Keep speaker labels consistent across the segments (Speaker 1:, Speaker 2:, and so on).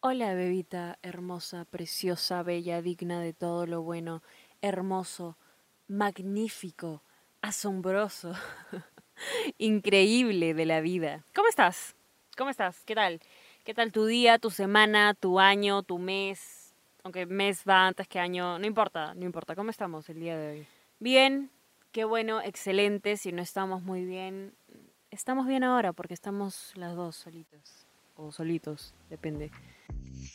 Speaker 1: Hola, bebita hermosa, preciosa, bella, digna de todo lo bueno, hermoso, magnífico, asombroso, increíble de la vida. ¿Cómo estás? ¿Cómo estás? ¿Qué tal? ¿Qué tal tu día, tu semana, tu año, tu mes? Aunque mes va antes que año, no importa, no importa. ¿Cómo estamos el día de hoy? Bien, qué bueno, excelente. Si no estamos muy bien, estamos bien ahora porque estamos las dos solitas. O solitos, depende.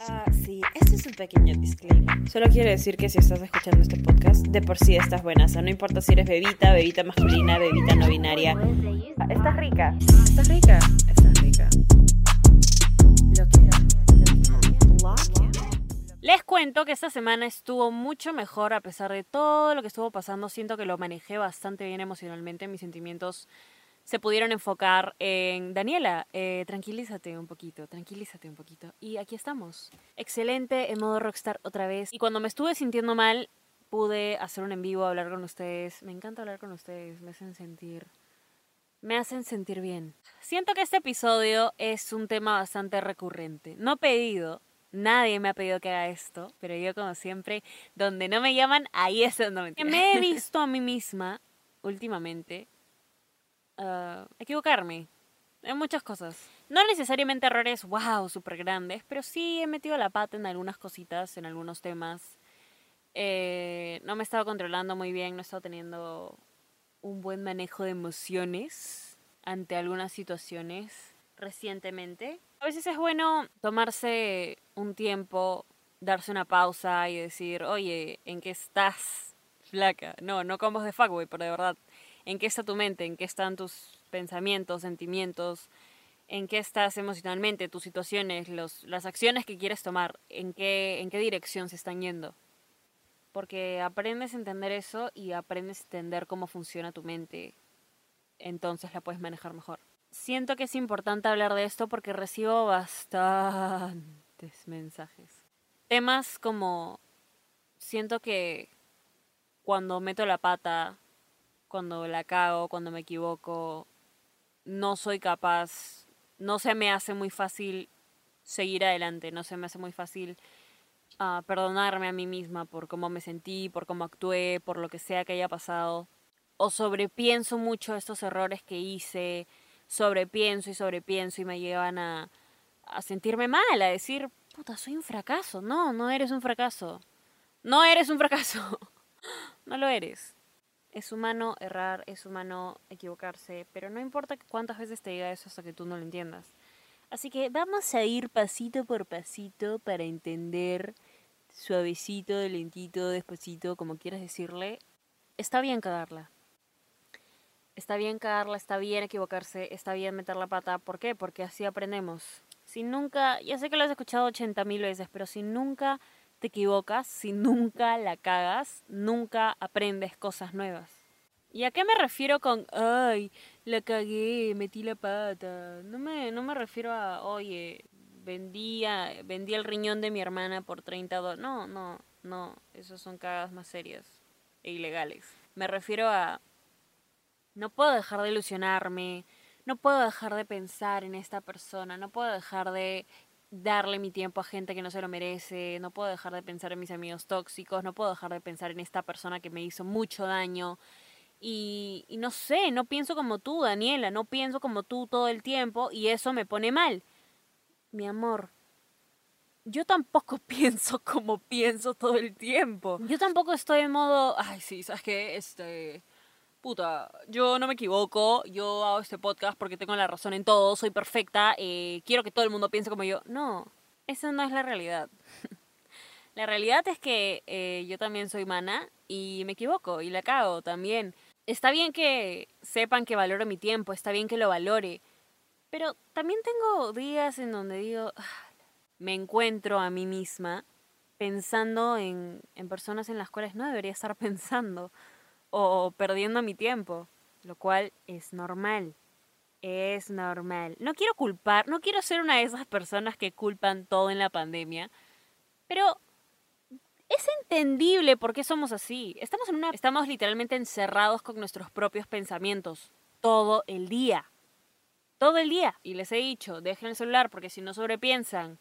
Speaker 2: Ah, sí, este es un pequeño disclaimer. Solo quiero decir que si estás escuchando este podcast, de por sí estás buena. O sea, no importa si eres bebita, bebita masculina, bebita no binaria. Ah, Estás rica. Estás rica. Estás rica. Lo
Speaker 1: Les cuento que esta semana estuvo mucho mejor a pesar de todo lo que estuvo pasando. Siento que lo manejé bastante bien emocionalmente. Mis sentimientos se pudieron enfocar en Daniela, eh, tranquilízate un poquito, tranquilízate un poquito. Y aquí estamos. Excelente en modo rockstar otra vez. Y cuando me estuve sintiendo mal, pude hacer un en vivo, hablar con ustedes. Me encanta hablar con ustedes, me hacen sentir... Me hacen sentir bien. Siento que este episodio es un tema bastante recurrente. No pedido, Nadie me ha pedido que haga esto, pero yo como siempre, donde no me llaman, ahí es donde me... Me he visto a mí misma últimamente uh, equivocarme en muchas cosas. No necesariamente errores, wow, súper grandes, pero sí he metido la pata en algunas cositas, en algunos temas. Eh, no me he estado controlando muy bien, no he estado teniendo un buen manejo de emociones ante algunas situaciones recientemente. A veces es bueno tomarse un tiempo, darse una pausa y decir, oye, ¿en qué estás, flaca? No, no como de fuckboy, pero de verdad, ¿en qué está tu mente? ¿En qué están tus pensamientos, sentimientos? ¿En qué estás emocionalmente? ¿Tus situaciones? Los, las acciones que quieres tomar? ¿En qué, ¿En qué dirección se están yendo? Porque aprendes a entender eso y aprendes a entender cómo funciona tu mente. Entonces la puedes manejar mejor siento que es importante hablar de esto porque recibo bastantes mensajes. Temas como siento que cuando meto la pata, cuando la cago, cuando me equivoco, no soy capaz, no se me hace muy fácil seguir adelante, no se me hace muy fácil uh, perdonarme a mí misma por cómo me sentí, por cómo actué, por lo que sea que haya pasado. O sobrepienso mucho estos errores que hice, sobrepienso y sobrepienso y me llevan a, a sentirme mal, a decir, puta, soy un fracaso. No, no eres un fracaso. No eres un fracaso. no lo eres. Es humano errar, es humano equivocarse, pero no importa cuántas veces te diga eso hasta que tú no lo entiendas. Así que vamos a ir pasito por pasito para entender suavecito, lentito, despacito, como quieras decirle. Está bien cagarla. Está bien cagarla, está bien equivocarse, está bien meter la pata. ¿Por qué? Porque así aprendemos. Si nunca, ya sé que lo has escuchado 80 mil veces, pero si nunca te equivocas, si nunca la cagas, nunca aprendes cosas nuevas. ¿Y a qué me refiero con, ay, la cagué, metí la pata? No me, no me refiero a, oye, vendí, vendí el riñón de mi hermana por 30 dólares. No, no, no, esos son cagas más serias e ilegales. Me refiero a no puedo dejar de ilusionarme, no puedo dejar de pensar en esta persona, no puedo dejar de darle mi tiempo a gente que no se lo merece, no puedo dejar de pensar en mis amigos tóxicos, no puedo dejar de pensar en esta persona que me hizo mucho daño. Y, y no sé, no pienso como tú, Daniela, no pienso como tú todo el tiempo y eso me pone mal. Mi amor, yo tampoco pienso como pienso todo el tiempo. Yo tampoco estoy en modo, ay, sí, ¿sabes qué? Este puta, yo no me equivoco, yo hago este podcast porque tengo la razón en todo, soy perfecta, eh, quiero que todo el mundo piense como yo. No, esa no es la realidad. la realidad es que eh, yo también soy mana y me equivoco y la cago también. Está bien que sepan que valoro mi tiempo, está bien que lo valore, pero también tengo días en donde digo, ah, me encuentro a mí misma pensando en, en personas en las cuales no debería estar pensando o perdiendo mi tiempo, lo cual es normal. Es normal. No quiero culpar, no quiero ser una de esas personas que culpan todo en la pandemia, pero es entendible por qué somos así. Estamos en una estamos literalmente encerrados con nuestros propios pensamientos todo el día. Todo el día. Y les he dicho, dejen el celular porque si no sobrepiensan.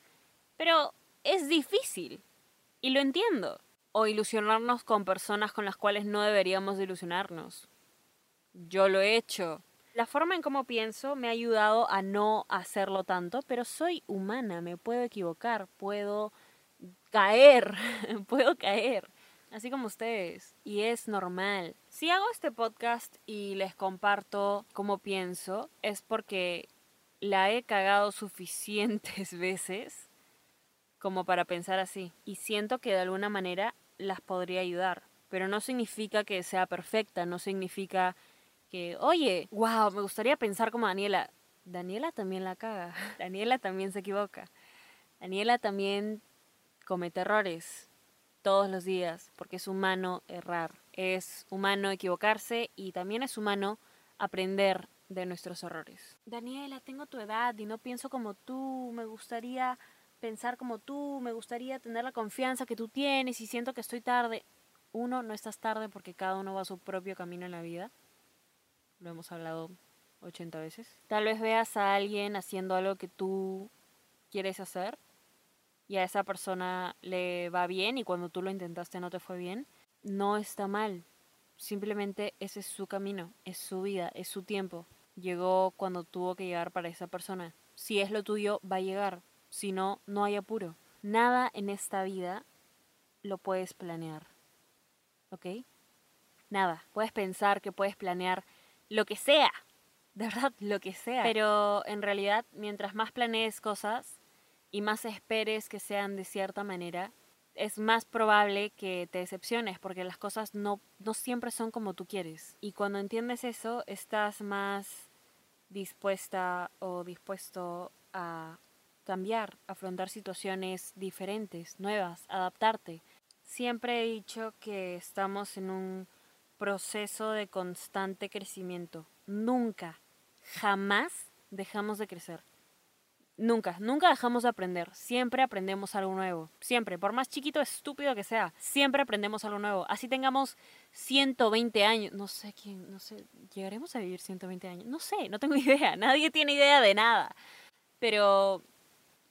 Speaker 1: Pero es difícil. Y lo entiendo. O ilusionarnos con personas con las cuales no deberíamos ilusionarnos. Yo lo he hecho. La forma en cómo pienso me ha ayudado a no hacerlo tanto, pero soy humana, me puedo equivocar, puedo caer, puedo caer, así como ustedes, y es normal. Si hago este podcast y les comparto cómo pienso, es porque la he cagado suficientes veces como para pensar así, y siento que de alguna manera las podría ayudar, pero no significa que sea perfecta, no significa que, oye, wow, me gustaría pensar como Daniela. Daniela también la caga. Daniela también se equivoca. Daniela también comete errores todos los días, porque es humano errar, es humano equivocarse y también es humano aprender de nuestros errores. Daniela, tengo tu edad y no pienso como tú, me gustaría pensar como tú, me gustaría tener la confianza que tú tienes y siento que estoy tarde. Uno, no estás tarde porque cada uno va a su propio camino en la vida lo hemos hablado 80 veces. Tal vez veas a alguien haciendo algo que tú quieres hacer y a esa persona le va bien y cuando tú lo intentaste no te fue bien. No está mal. Simplemente ese es su camino, es su vida, es su tiempo. Llegó cuando tuvo que llegar para esa persona. Si es lo tuyo, va a llegar. Si no, no hay apuro. Nada en esta vida lo puedes planear. ¿Ok? Nada. Puedes pensar que puedes planear lo que sea, de verdad, lo que sea. Pero en realidad, mientras más planees cosas y más esperes que sean de cierta manera, es más probable que te decepciones porque las cosas no, no siempre son como tú quieres. Y cuando entiendes eso, estás más dispuesta o dispuesto a cambiar, afrontar situaciones diferentes, nuevas, adaptarte. Siempre he dicho que estamos en un proceso de constante crecimiento. Nunca, jamás dejamos de crecer. Nunca, nunca dejamos de aprender. Siempre aprendemos algo nuevo. Siempre, por más chiquito, estúpido que sea, siempre aprendemos algo nuevo. Así tengamos 120 años. No sé quién, no sé, ¿llegaremos a vivir 120 años? No sé, no tengo idea. Nadie tiene idea de nada. Pero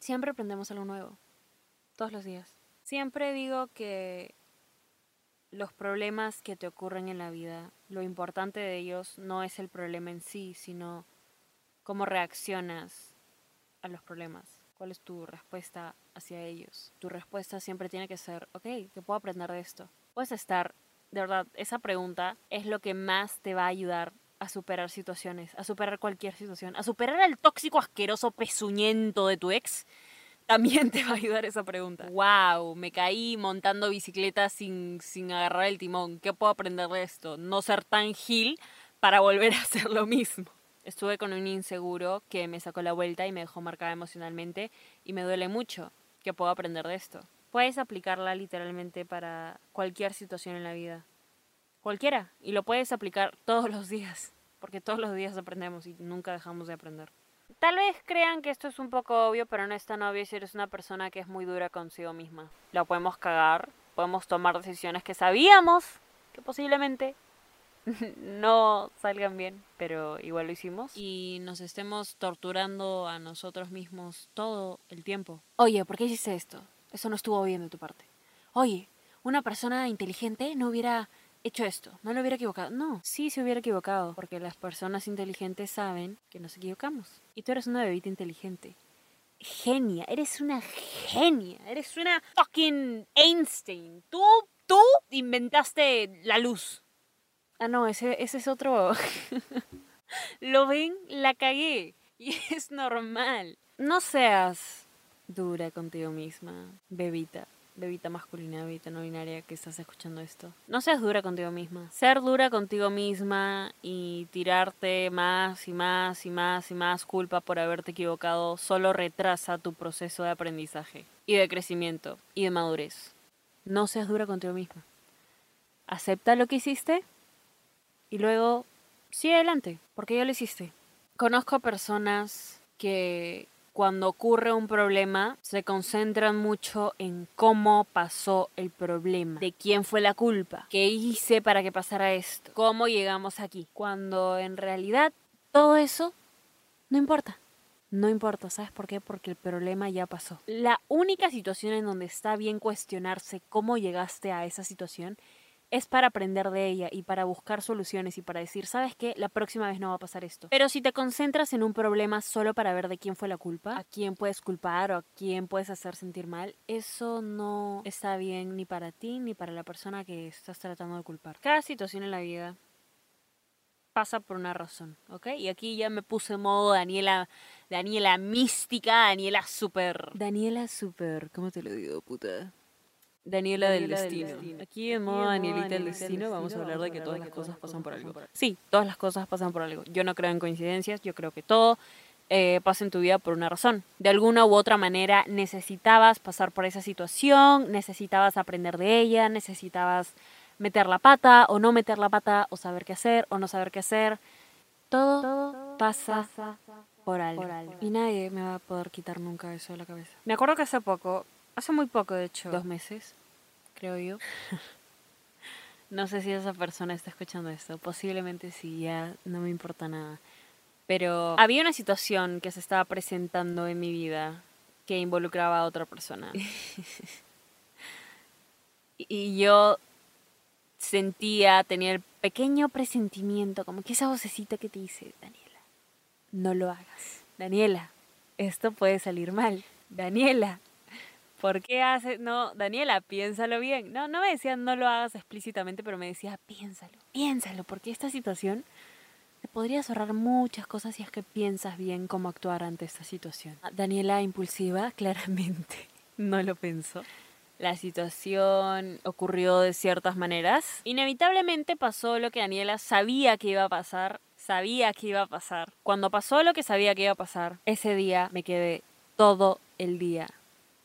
Speaker 1: siempre aprendemos algo nuevo. Todos los días. Siempre digo que los problemas que te ocurren en la vida, lo importante de ellos no es el problema en sí, sino cómo reaccionas a los problemas. ¿Cuál es tu respuesta hacia ellos? Tu respuesta siempre tiene que ser, ok, ¿qué puedo aprender de esto? Puedes estar, de verdad, esa pregunta es lo que más te va a ayudar a superar situaciones, a superar cualquier situación, a superar al tóxico asqueroso pezuñento de tu ex también te va a ayudar esa pregunta. Wow, me caí montando bicicleta sin, sin agarrar el timón. ¿Qué puedo aprender de esto? No ser tan gil para volver a hacer lo mismo. Estuve con un inseguro que me sacó la vuelta y me dejó marcada emocionalmente y me duele mucho. ¿Qué puedo aprender de esto? Puedes aplicarla literalmente para cualquier situación en la vida. Cualquiera. Y lo puedes aplicar todos los días. Porque todos los días aprendemos y nunca dejamos de aprender. Tal vez crean que esto es un poco obvio, pero no es tan obvio si eres una persona que es muy dura consigo misma. La podemos cagar, podemos tomar decisiones que sabíamos que posiblemente no salgan bien, pero igual lo hicimos. Y nos estemos torturando a nosotros mismos todo el tiempo. Oye, ¿por qué hiciste esto? Eso no estuvo bien de tu parte. Oye, una persona inteligente no hubiera hecho esto, no lo hubiera equivocado. No, sí se hubiera equivocado, porque las personas inteligentes saben que nos equivocamos. Y tú eres una bebita inteligente. Genia, eres una genia, eres una fucking Einstein. Tú, tú inventaste la luz. Ah, no, ese, ese es otro. ¿Lo ven? La cagué. Y es normal. No seas dura contigo misma, bebita bebita masculina, bebita no binaria que estás escuchando esto. No seas dura contigo misma. Ser dura contigo misma y tirarte más y más y más y más culpa por haberte equivocado solo retrasa tu proceso de aprendizaje y de crecimiento y de madurez. No seas dura contigo misma. Acepta lo que hiciste y luego sigue adelante, porque ya lo hiciste. Conozco personas que cuando ocurre un problema, se concentran mucho en cómo pasó el problema, de quién fue la culpa, qué hice para que pasara esto, cómo llegamos aquí, cuando en realidad todo eso no importa. No importa, ¿sabes por qué? Porque el problema ya pasó. La única situación en donde está bien cuestionarse cómo llegaste a esa situación es para aprender de ella y para buscar soluciones y para decir, ¿sabes qué? La próxima vez no va a pasar esto. Pero si te concentras en un problema solo para ver de quién fue la culpa, a quién puedes culpar o a quién puedes hacer sentir mal, eso no está bien ni para ti ni para la persona que estás tratando de culpar. Cada situación en la vida pasa por una razón, ¿ok? Y aquí ya me puse modo Daniela, Daniela mística, Daniela super... Daniela super, ¿cómo te lo digo, puta? Daniela, del, destino. Aquí en modo Danielita del destino vamos a hablar de que todas las cosas pasan por algo. Sí, todas las cosas pasan por algo. Yo no creo en coincidencias, yo creo que todo eh, pasa en tu vida por una razón. De alguna u otra manera necesitabas pasar por esa situación, necesitabas aprender de ella, necesitabas meter la pata o no meter la pata o saber qué hacer o no saber qué hacer. Todo, pasa, por, algo. por algo. Y nadie me va a poder quitar nunca eso de la cabeza. Me acuerdo que hace poco Hace muy poco, de hecho. Dos meses, creo yo. no sé si esa persona está escuchando esto. Posiblemente sí, ya no me importa nada. Pero había una situación que se estaba presentando en mi vida que involucraba a otra persona. y yo sentía, tenía el pequeño presentimiento, como que esa vocecita que te dice, Daniela, no lo hagas. Daniela, esto puede salir mal. Daniela, ¿Por qué hace? No, Daniela, piénsalo bien. No, no me decía no lo hagas explícitamente, pero me decía piénsalo, piénsalo, porque esta situación te podría ahorrar muchas cosas si es que piensas bien cómo actuar ante esta situación. Ah, Daniela, impulsiva, claramente, no lo pensó. La situación ocurrió de ciertas maneras. Inevitablemente pasó lo que Daniela sabía que iba a pasar, sabía que iba a pasar. Cuando pasó lo que sabía que iba a pasar, ese día me quedé todo el día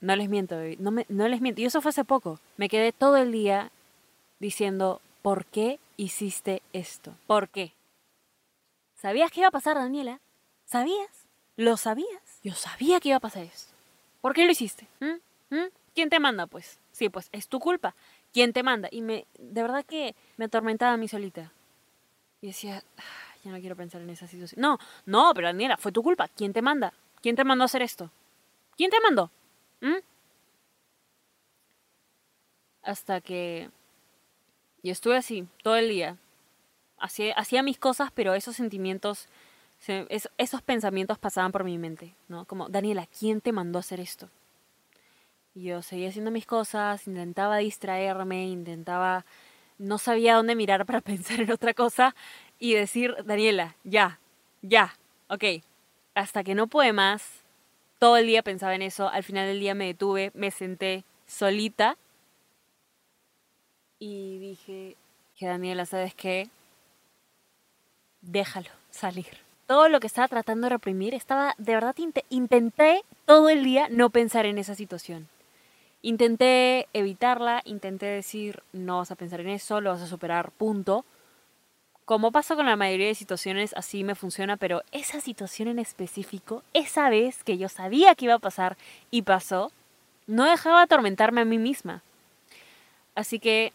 Speaker 1: no les miento, no, me, no les miento. Y eso fue hace poco. Me quedé todo el día diciendo, ¿por qué hiciste esto? ¿Por qué? ¿Sabías que iba a pasar, Daniela? ¿Sabías? ¿Lo sabías? Yo sabía que iba a pasar esto. ¿Por qué lo hiciste? ¿Mm? ¿Mm? ¿Quién te manda, pues? Sí, pues es tu culpa. ¿Quién te manda? Y me, de verdad que me atormentaba a mí solita. Y decía, ya no quiero pensar en esa situación. No, no, pero Daniela, fue tu culpa. ¿Quién te manda? ¿Quién te mandó a hacer esto? ¿Quién te mandó? ¿Mm? Hasta que... Y estuve así, todo el día. Hacía, hacía mis cosas, pero esos sentimientos, esos pensamientos pasaban por mi mente, ¿no? Como, Daniela, ¿quién te mandó a hacer esto? Y yo seguía haciendo mis cosas, intentaba distraerme, intentaba... No sabía dónde mirar para pensar en otra cosa y decir, Daniela, ya, ya, ok. Hasta que no pude más, todo el día pensaba en eso, al final del día me detuve, me senté solita y dije, que Daniela, ¿sabes qué? Déjalo salir. Todo lo que estaba tratando de reprimir, estaba, de verdad, intenté todo el día no pensar en esa situación. Intenté evitarla, intenté decir, no vas a pensar en eso, lo vas a superar, punto como pasa con la mayoría de situaciones, así me funciona, pero esa situación en específico, esa vez que yo sabía que iba a pasar y pasó, no dejaba atormentarme a mí misma. Así que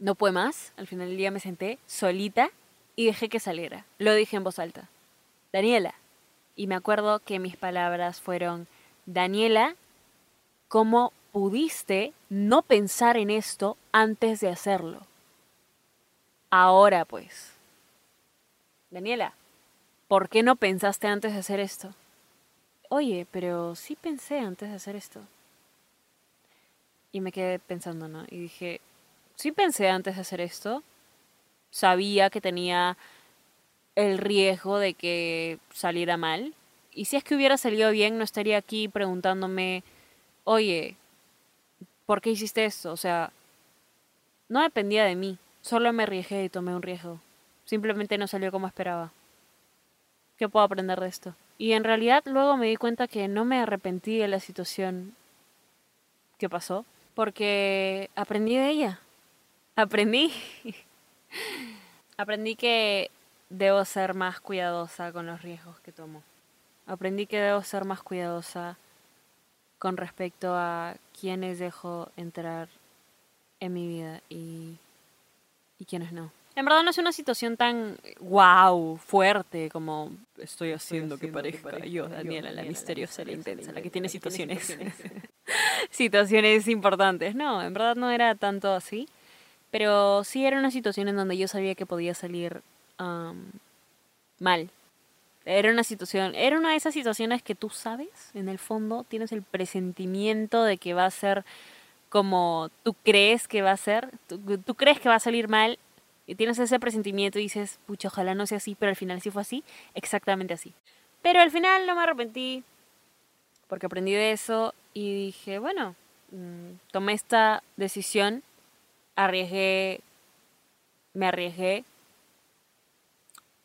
Speaker 1: no pude más, al final del día me senté solita y dejé que saliera. Lo dije en voz alta. Daniela. Y me acuerdo que mis palabras fueron, Daniela, ¿cómo pudiste no pensar en esto antes de hacerlo? Ahora pues. Daniela, ¿por qué no pensaste antes de hacer esto? Oye, pero sí pensé antes de hacer esto. Y me quedé pensando, ¿no? Y dije, sí pensé antes de hacer esto. Sabía que tenía el riesgo de que saliera mal. Y si es que hubiera salido bien, no estaría aquí preguntándome, oye, ¿por qué hiciste esto? O sea, no dependía de mí. Solo me arriesgué y tomé un riesgo. Simplemente no salió como esperaba. ¿Qué puedo aprender de esto? Y en realidad luego me di cuenta que no me arrepentí de la situación que pasó, porque aprendí de ella. Aprendí. aprendí que debo ser más cuidadosa con los riesgos que tomo. Aprendí que debo ser más cuidadosa con respecto a quienes dejo entrar en mi vida y y quiénes no. En verdad no es una situación tan wow, fuerte como estoy haciendo que parezca yo, Daniela, la misteriosa, la intensa, la que tiene situaciones situaciones importantes. No, en verdad no era tanto así, pero sí era una situación en donde yo sabía que podía salir mal. Era una situación, era una de esas situaciones que tú sabes, en el fondo tienes el presentimiento de que va a ser como tú crees que va a ser, tú crees que va a salir mal y tienes ese presentimiento y dices, pucha, ojalá no sea así, pero al final sí fue así, exactamente así. Pero al final no me arrepentí, porque aprendí de eso y dije, bueno, mm, tomé esta decisión, arriesgué, me arriesgué.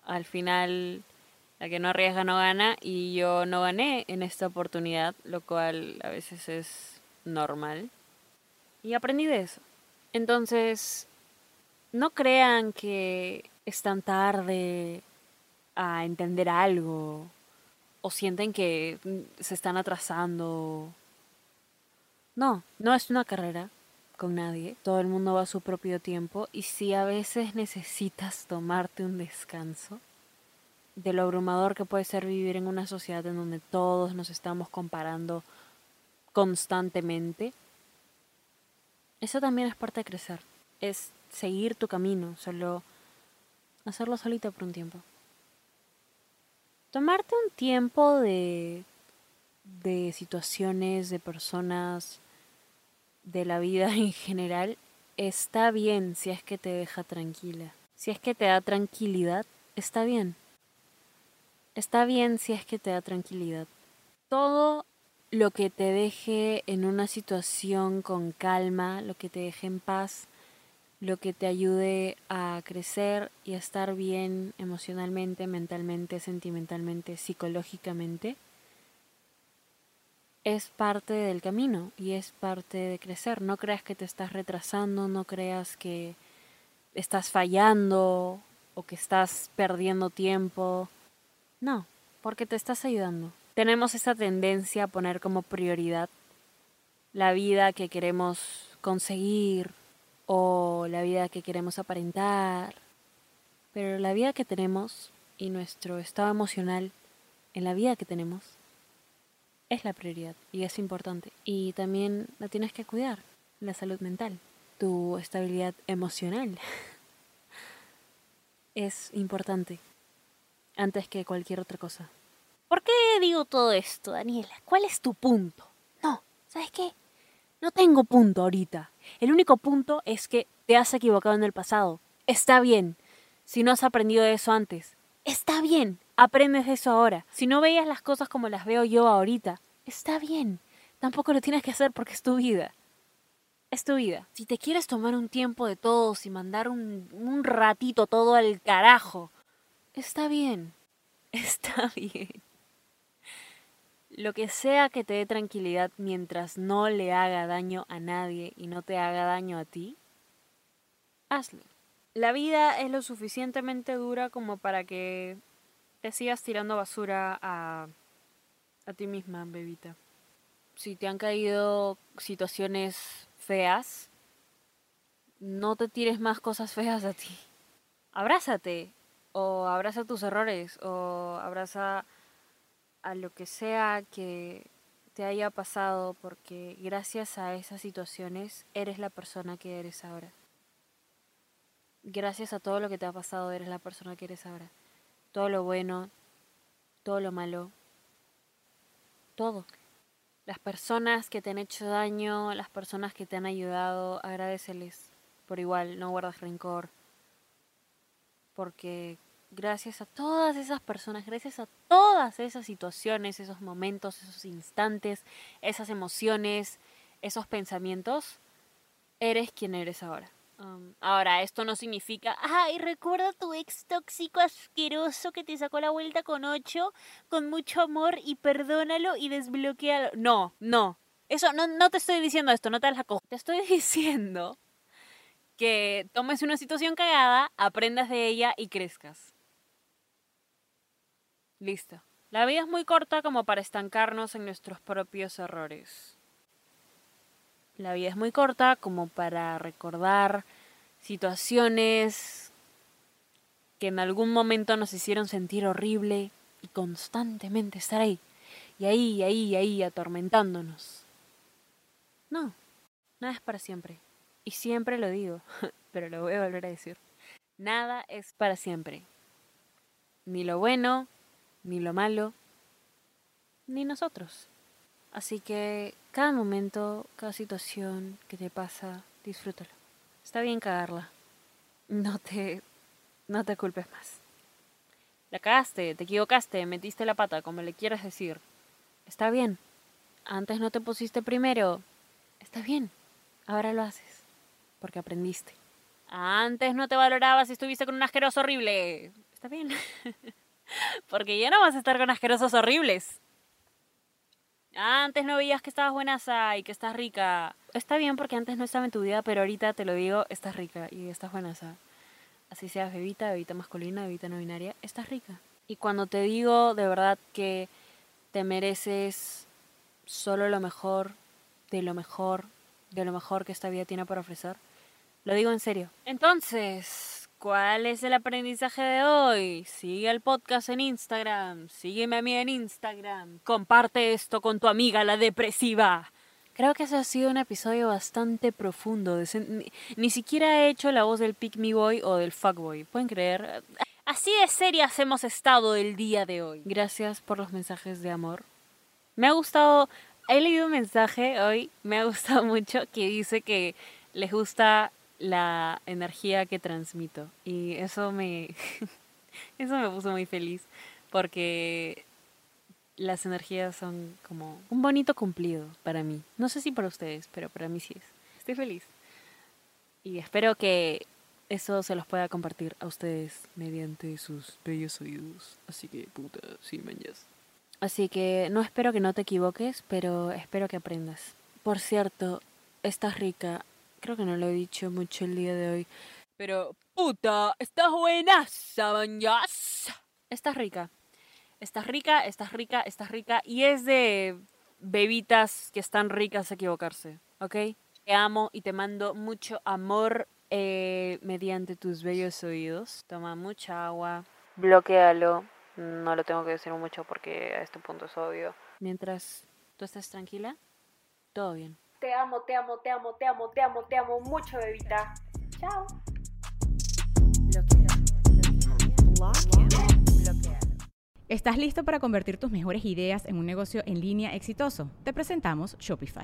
Speaker 1: Al final, la que no arriesga no gana y yo no gané en esta oportunidad, lo cual a veces es normal. Y aprendí de eso. Entonces, no crean que es tan tarde a entender algo o sienten que se están atrasando. No, no es una carrera con nadie. Todo el mundo va a su propio tiempo y si a veces necesitas tomarte un descanso de lo abrumador que puede ser vivir en una sociedad en donde todos nos estamos comparando constantemente, eso también es parte de crecer. Es seguir tu camino, solo hacerlo solita por un tiempo. Tomarte un tiempo de, de situaciones, de personas, de la vida en general, está bien si es que te deja tranquila. Si es que te da tranquilidad, está bien. Está bien si es que te da tranquilidad. Todo lo que te deje en una situación con calma, lo que te deje en paz, lo que te ayude a crecer y a estar bien emocionalmente, mentalmente, sentimentalmente, psicológicamente, es parte del camino y es parte de crecer. No creas que te estás retrasando, no creas que estás fallando o que estás perdiendo tiempo. No, porque te estás ayudando. Tenemos esa tendencia a poner como prioridad la vida que queremos conseguir, o la vida que queremos aparentar. Pero la vida que tenemos y nuestro estado emocional en la vida que tenemos es la prioridad y es importante. Y también la tienes que cuidar, la salud mental, tu estabilidad emocional. es importante antes que cualquier otra cosa. ¿Por qué digo todo esto, Daniela? ¿Cuál es tu punto? No, ¿sabes qué? No tengo punto ahorita. El único punto es que te has equivocado en el pasado. Está bien. Si no has aprendido eso antes. Está bien. Aprendes de eso ahora. Si no veías las cosas como las veo yo ahorita. Está bien. Tampoco lo tienes que hacer porque es tu vida. Es tu vida. Si te quieres tomar un tiempo de todos y mandar un, un ratito todo al carajo. Está bien. Está bien. Lo que sea que te dé tranquilidad mientras no le haga daño a nadie y no te haga daño a ti, hazlo. La vida es lo suficientemente dura como para que te sigas tirando basura a, a ti misma, bebita. Si te han caído situaciones feas, no te tires más cosas feas a ti. Abrázate, o abraza tus errores, o abraza a lo que sea que te haya pasado, porque gracias a esas situaciones eres la persona que eres ahora. Gracias a todo lo que te ha pasado eres la persona que eres ahora. Todo lo bueno, todo lo malo, todo. Las personas que te han hecho daño, las personas que te han ayudado, agradeceles por igual, no guardas rencor. Porque gracias a todas esas personas, gracias a todas esas situaciones, esos momentos, esos instantes, esas emociones, esos pensamientos, eres quien eres ahora. Um, ahora, esto no significa, ay, recuerda tu ex tóxico asqueroso que te sacó la vuelta con ocho, con mucho amor y perdónalo y desbloquealo. No, no. Eso, no, no te estoy diciendo esto, no te la cojo. Te estoy diciendo que tomes una situación cagada, aprendas de ella y crezcas. Listo. La vida es muy corta como para estancarnos en nuestros propios errores. La vida es muy corta como para recordar situaciones que en algún momento nos hicieron sentir horrible y constantemente estar ahí, y ahí, ahí, ahí, atormentándonos. No, nada es para siempre. Y siempre lo digo, pero lo voy a volver a decir. Nada es para siempre. Ni lo bueno, ni lo malo, ni nosotros. Así que cada momento, cada situación que te pasa, disfrútalo. Está bien cagarla. No te no te culpes más. La cagaste, te equivocaste, metiste la pata, como le quieras decir. Está bien. Antes no te pusiste primero. Está bien. Ahora lo haces. Porque aprendiste. Antes no te valorabas y estuviste con un asqueroso horrible. Está bien. porque ya no vas a estar con asquerosos horribles. Antes no veías que estabas buenaza y que estás rica. Está bien porque antes no estaba en tu vida, pero ahorita te lo digo, estás rica y estás buenaza. Así seas bebita, bebita masculina, bebita no binaria, estás rica. Y cuando te digo de verdad que te mereces solo lo mejor, de lo mejor, de lo mejor que esta vida tiene para ofrecer, lo digo en serio. Entonces, ¿Cuál es el aprendizaje de hoy? Sigue el podcast en Instagram, sígueme a mí en Instagram, comparte esto con tu amiga la depresiva. Creo que ese ha sido un episodio bastante profundo. Ni, siquiera he hecho la voz del Pick Me Boy o del Fuckboy. ¿Pueden creer? Así de serias hemos estado el día de hoy. Gracias por los mensajes de amor. Me ha gustado. He leído un mensaje hoy, me ha gustado mucho, que dice que les gusta la energía que transmito. Y eso me, eso me puso muy feliz porque las energías son como un bonito cumplido para mí. No sé si para ustedes, pero para mí sí es. Estoy feliz. Y espero que eso se los pueda compartir a ustedes mediante sus bellos oídos. Así que, puta, sí, mañas. Así que no espero que no te equivoques, pero espero que aprendas. Por cierto, estás rica, Creo que no lo he dicho mucho el día de hoy. Pero, puta, estás buena, sabañas. Estás rica. Estás rica, estás rica, estás rica. Y es de bebitas que están ricas a equivocarse, ¿ok? Te amo y te mando mucho amor eh, mediante tus bellos oídos. Toma mucha agua. Bloquealo. No lo tengo que decir mucho porque a este punto es obvio. Mientras tú estés tranquila, todo bien.
Speaker 2: Te amo, te amo, te amo, te amo, te amo, te amo mucho, bebita. Chao.
Speaker 3: ¿Estás listo para convertir tus mejores ideas en un negocio en línea exitoso? Te presentamos Shopify.